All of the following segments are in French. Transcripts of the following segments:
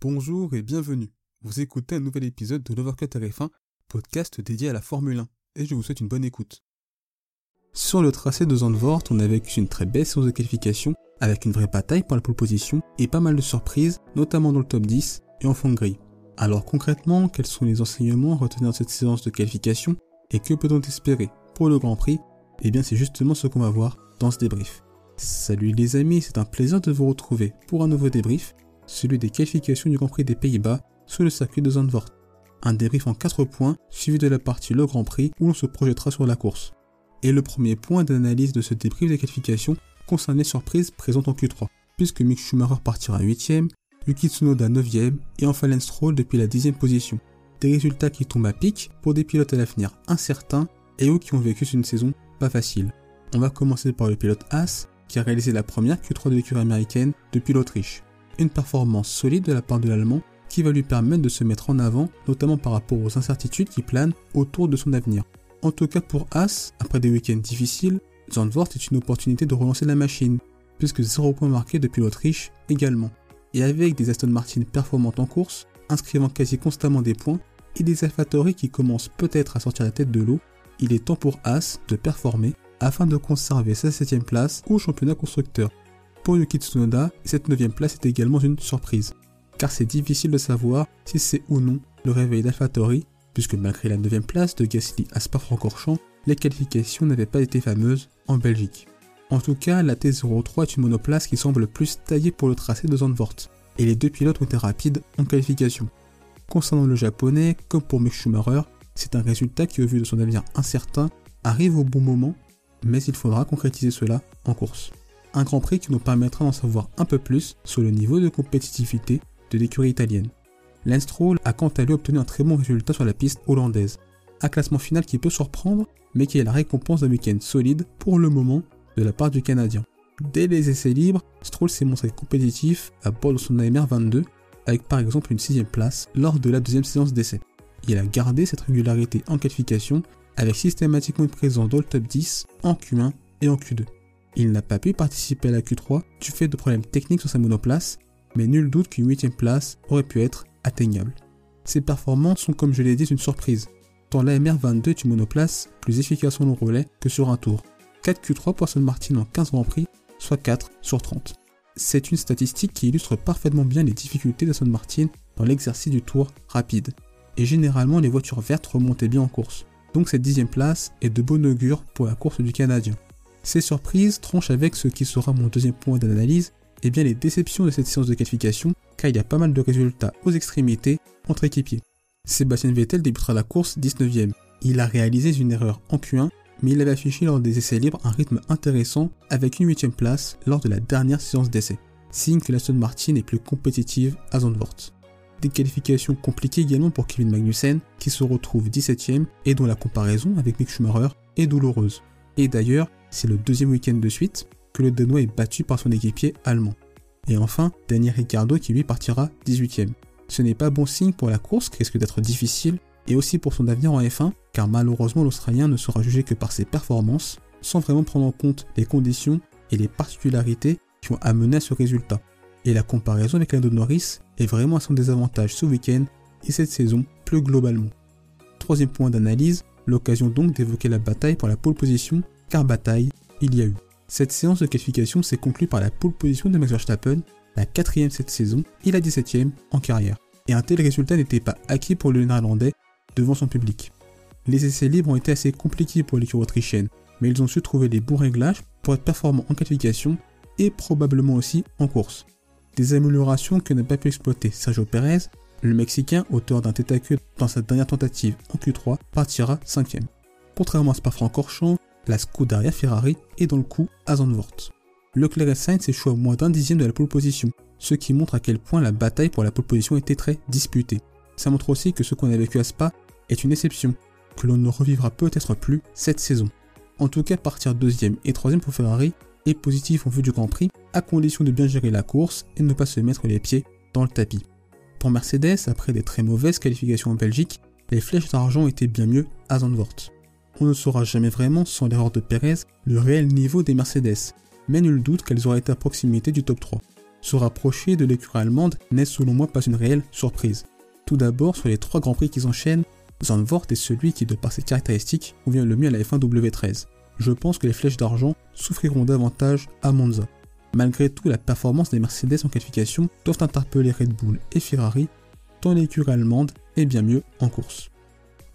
Bonjour et bienvenue. Vous écoutez un nouvel épisode de l'Overcut RF1, podcast dédié à la Formule 1, et je vous souhaite une bonne écoute. Sur le tracé de Zandvoort, on a vécu une très belle séance de qualification, avec une vraie bataille pour la pole position et pas mal de surprises, notamment dans le top 10 et en fond de grille. Alors concrètement, quels sont les enseignements à retenir de cette séance de qualification et que peut-on espérer pour le Grand Prix? Eh bien c'est justement ce qu'on va voir dans ce débrief. Salut les amis, c'est un plaisir de vous retrouver pour un nouveau débrief, celui des qualifications du Grand Prix des Pays-Bas sur le circuit de Zandvoort. Un débrief en 4 points, suivi de la partie le Grand Prix où l'on se projettera sur la course. Et le premier point d'analyse de ce débrief des qualifications concerne les surprises présentes en Q3, puisque Mick Schumacher partira 8ème, Yuki Tsunoda 9ème et enfin Lance Stroll depuis la 10ème position. Des résultats qui tombent à pic pour des pilotes à l'avenir incertains et eux qui ont vécu une saison pas facile. On va commencer par le pilote Haas, qui a réalisé la première Q3 de l'écurie américaine depuis l'Autriche. Une performance solide de la part de l'Allemand qui va lui permettre de se mettre en avant, notamment par rapport aux incertitudes qui planent autour de son avenir. En tout cas pour Haas, après des week-ends difficiles, Zandvoort est une opportunité de relancer la machine, puisque 0 points marqués depuis l'Autriche également. Et avec des Aston Martin performantes en course, inscrivant quasi constamment des points, et des AlphaTauri qui commencent peut-être à sortir la tête de l'eau, il est temps pour Haas de performer afin de conserver sa 7ème place au championnat constructeur. Pour Yuki Tsunoda, cette 9ème place est également une surprise, car c'est difficile de savoir si c'est ou non le réveil d'AlphaTauri, puisque malgré la 9ème place de Gasly à Spa-Francorchamps, les qualifications n'avaient pas été fameuses en Belgique. En tout cas, la T03 est une monoplace qui semble plus taillée pour le tracé de Zandvoort, et les deux pilotes ont été rapides en qualification. Concernant le japonais, comme pour Mick Schumacher, c'est un résultat qui, au vu de son avenir incertain, arrive au bon moment mais il faudra concrétiser cela en course. Un Grand Prix qui nous permettra d'en savoir un peu plus sur le niveau de compétitivité de l'écurie italienne. Lance Stroll a quant à lui obtenu un très bon résultat sur la piste hollandaise. Un classement final qui peut surprendre, mais qui est la récompense d'un week-end solide pour le moment de la part du Canadien. Dès les essais libres, Stroll s'est montré compétitif à bord de son AMR 22, avec par exemple une sixième place lors de la deuxième séance d'essai. Il a gardé cette régularité en qualification avec systématiquement une présence dans le top 10 en Q1 et en Q2. Il n'a pas pu participer à la Q3 du fait de problèmes techniques sur sa monoplace, mais nul doute qu'une 8 place aurait pu être atteignable. Ses performances sont comme je l'ai dit une surprise, tant l'AMR 22 est une monoplace plus efficace sur le relais que sur un tour. 4 Q3 pour Aston Martin en 15 Grands Prix, soit 4 sur 30. C'est une statistique qui illustre parfaitement bien les difficultés d'Aston Martin dans l'exercice du tour rapide. Et généralement les voitures vertes remontaient bien en course donc cette dixième place est de bon augure pour la course du Canadien. Ces surprises tranchent avec ce qui sera mon deuxième point d'analyse, et bien les déceptions de cette séance de qualification, car il y a pas mal de résultats aux extrémités entre équipiers. Sébastien Vettel débutera la course 19ème. Il a réalisé une erreur en Q1, mais il avait affiché lors des essais libres un rythme intéressant avec une 8ème place lors de la dernière séance d'essai, signe que la Stone Martin est plus compétitive à Zandvoort. Des qualifications compliquées également pour Kevin Magnussen, qui se retrouve 17ème et dont la comparaison avec Mick Schumacher est douloureuse. Et d'ailleurs, c'est le deuxième week-end de suite que le Danois est battu par son équipier allemand. Et enfin, Daniel Ricciardo qui lui partira 18ème. Ce n'est pas bon signe pour la course qui risque d'être difficile, et aussi pour son avenir en F1, car malheureusement l'Australien ne sera jugé que par ses performances, sans vraiment prendre en compte les conditions et les particularités qui ont amené à ce résultat et la comparaison avec Lando Norris est vraiment à son désavantage ce week-end et cette saison plus globalement. Troisième point d'analyse, l'occasion donc d'évoquer la bataille pour la pole position, car bataille, il y a eu. Cette séance de qualification s'est conclue par la pole position de Max Verstappen, la quatrième cette saison et la 17ème en carrière. Et un tel résultat n'était pas acquis pour le néerlandais devant son public. Les essais libres ont été assez compliqués pour l'équipe autrichienne, mais ils ont su trouver les bons réglages pour être performants en qualification et probablement aussi en course des améliorations que n'a pas pu exploiter Sergio Perez, le Mexicain, auteur d'un tête à queue dans sa dernière tentative en Q3, partira 5ème. Contrairement à Spa-Francorchamps, la Scuderia Ferrari est dans le coup à Zandvoort. Leclerc et Sainz échouent à moins d'un dixième de la pole position, ce qui montre à quel point la bataille pour la pole position était très disputée. Ça montre aussi que ce qu'on a vécu à Spa est une exception, que l'on ne revivra peut-être plus cette saison. En tout cas, partir deuxième et troisième pour Ferrari et positif en vue du Grand Prix, à condition de bien gérer la course et ne pas se mettre les pieds dans le tapis. Pour Mercedes, après des très mauvaises qualifications en Belgique, les flèches d'argent étaient bien mieux à Zandvoort. On ne saura jamais vraiment, sans l'erreur de Perez, le réel niveau des Mercedes, mais nul doute qu'elles auraient été à proximité du top 3. se rapprocher de l'écurie allemande n'est selon moi pas une réelle surprise. Tout d'abord, sur les trois grands prix qu'ils enchaînent, Zandvoort est celui qui, de par ses caractéristiques, convient le mieux à la F1 W13. Je pense que les flèches d'argent souffriront davantage à Monza. Malgré tout, la performance des Mercedes en qualification doivent interpeller Red Bull et Ferrari, tant l'écurie allemande est bien mieux en course.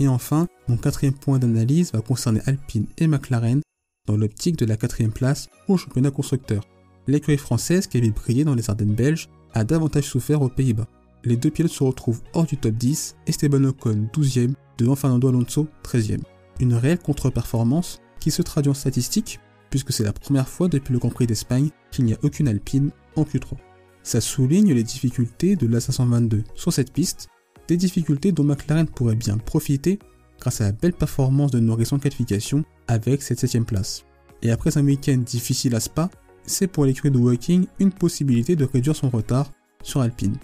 Et enfin, mon quatrième point d'analyse va concerner Alpine et McLaren dans l'optique de la quatrième place au championnat constructeur. L'écurie française qui avait brillé dans les Ardennes belges a davantage souffert aux Pays-Bas. Les deux pilotes se retrouvent hors du top 10, Esteban Ocon 12e devant Fernando Alonso 13e. Une réelle contre-performance qui se traduit en statistiques puisque c'est la première fois depuis le Grand Prix d'Espagne qu'il n'y a aucune Alpine en Q3. Ça souligne les difficultés de l'A522 sur cette piste, des difficultés dont McLaren pourrait bien profiter grâce à la belle performance de Norris en qualification avec cette 7ème place. Et après un week-end difficile à Spa, c'est pour l'écurie de Woking une possibilité de réduire son retard sur Alpine.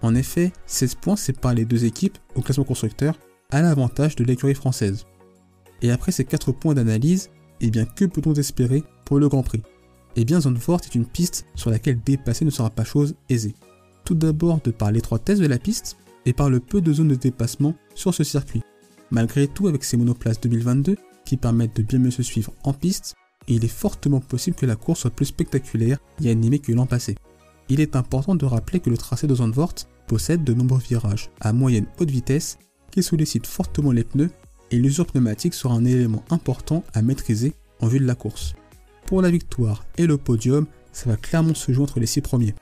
En effet, 16 points séparent les deux équipes au classement constructeur à l'avantage de l'écurie française. Et après ces 4 points d'analyse, eh bien que peut-on espérer pour le Grand Prix? Eh bien Zandvoort est une piste sur laquelle dépasser ne sera pas chose aisée. Tout d'abord de par l'étroitesse de la piste et par le peu de zones de dépassement sur ce circuit. Malgré tout, avec ces monoplaces 2022 qui permettent de bien mieux se suivre en piste, il est fortement possible que la course soit plus spectaculaire et animée que l'an passé. Il est important de rappeler que le tracé de Zandvoort possède de nombreux virages à moyenne haute vitesse qui sollicitent fortement les pneus et l'usure pneumatique sera un élément important à maîtriser en vue de la course. Pour la victoire et le podium, ça va clairement se jouer entre les six premiers.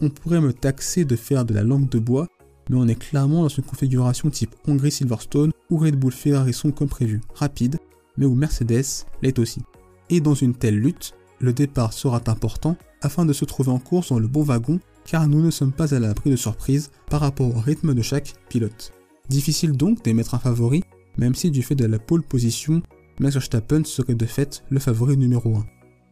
On pourrait me taxer de faire de la langue de bois, mais on est clairement dans une configuration type Hongrie Silverstone où Red Bull Ferrari sont comme prévu rapides, mais où Mercedes l'est aussi. Et dans une telle lutte, le départ sera important afin de se trouver en course dans le bon wagon car nous ne sommes pas à l'abri de surprises par rapport au rythme de chaque pilote. Difficile donc d'émettre un favori même si du fait de la pole position, Max Verstappen serait de fait le favori numéro 1.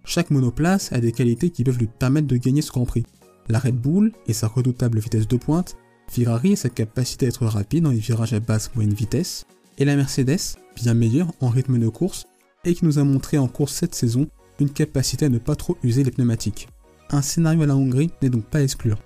Chaque monoplace a des qualités qui peuvent lui permettre de gagner ce Grand Prix. La Red Bull et sa redoutable vitesse de pointe, Ferrari et sa capacité à être rapide dans les virages à basse moyenne vitesse, et la Mercedes, bien meilleure en rythme de course, et qui nous a montré en course cette saison une capacité à ne pas trop user les pneumatiques. Un scénario à la Hongrie n'est donc pas à exclure.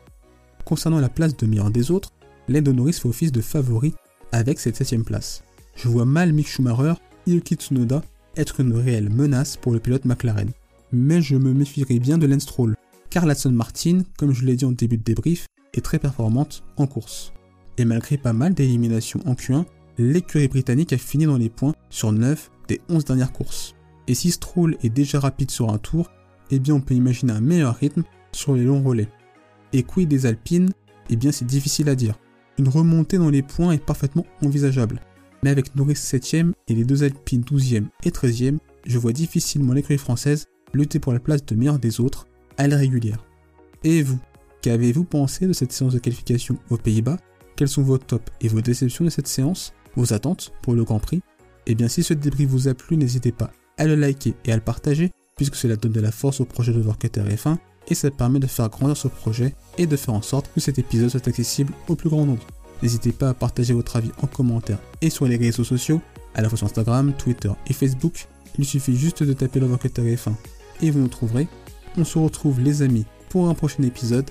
Concernant la place de meilleur des autres, Lando Norris fait office de favori avec cette 7ème place je vois mal Mick Schumacher Yuki Tsunoda être une réelle menace pour le pilote McLaren. Mais je me méfierai bien de Lance Stroll, car l'Aston Martin, comme je l'ai dit en début de débrief, très performante en course. Et malgré pas mal d'éliminations en Q1, l'écurie britannique a fini dans les points sur 9 des 11 dernières courses. Et si Stroll est déjà rapide sur un tour, eh bien on peut imaginer un meilleur rythme sur les longs relais. Et quid des Alpines? Eh bien c'est difficile à dire. Une remontée dans les points est parfaitement envisageable mais avec Norris 7ème et les deux Alpines 12ème et 13ème, je vois difficilement l'écurie française lutter pour la place de meilleur des autres à la. Et vous? Qu'avez-vous pensé de cette séance de qualification aux Pays-Bas? Quels sont vos tops et vos déceptions de cette séance? Vos attentes pour le Grand Prix? Et eh bien si ce débrief vous a plu, n'hésitez pas à le liker et à le partager, puisque cela donne de la force au projet de Workutter F1 et ça permet de faire grandir ce projet et de faire en sorte que cet épisode soit accessible au plus grand nombre. N'hésitez pas à partager votre avis en commentaire et sur les réseaux sociaux, à la fois sur Instagram, Twitter et Facebook. Il suffit juste de taper l'avocat F1 et vous nous trouverez. On se retrouve les amis pour un prochain épisode.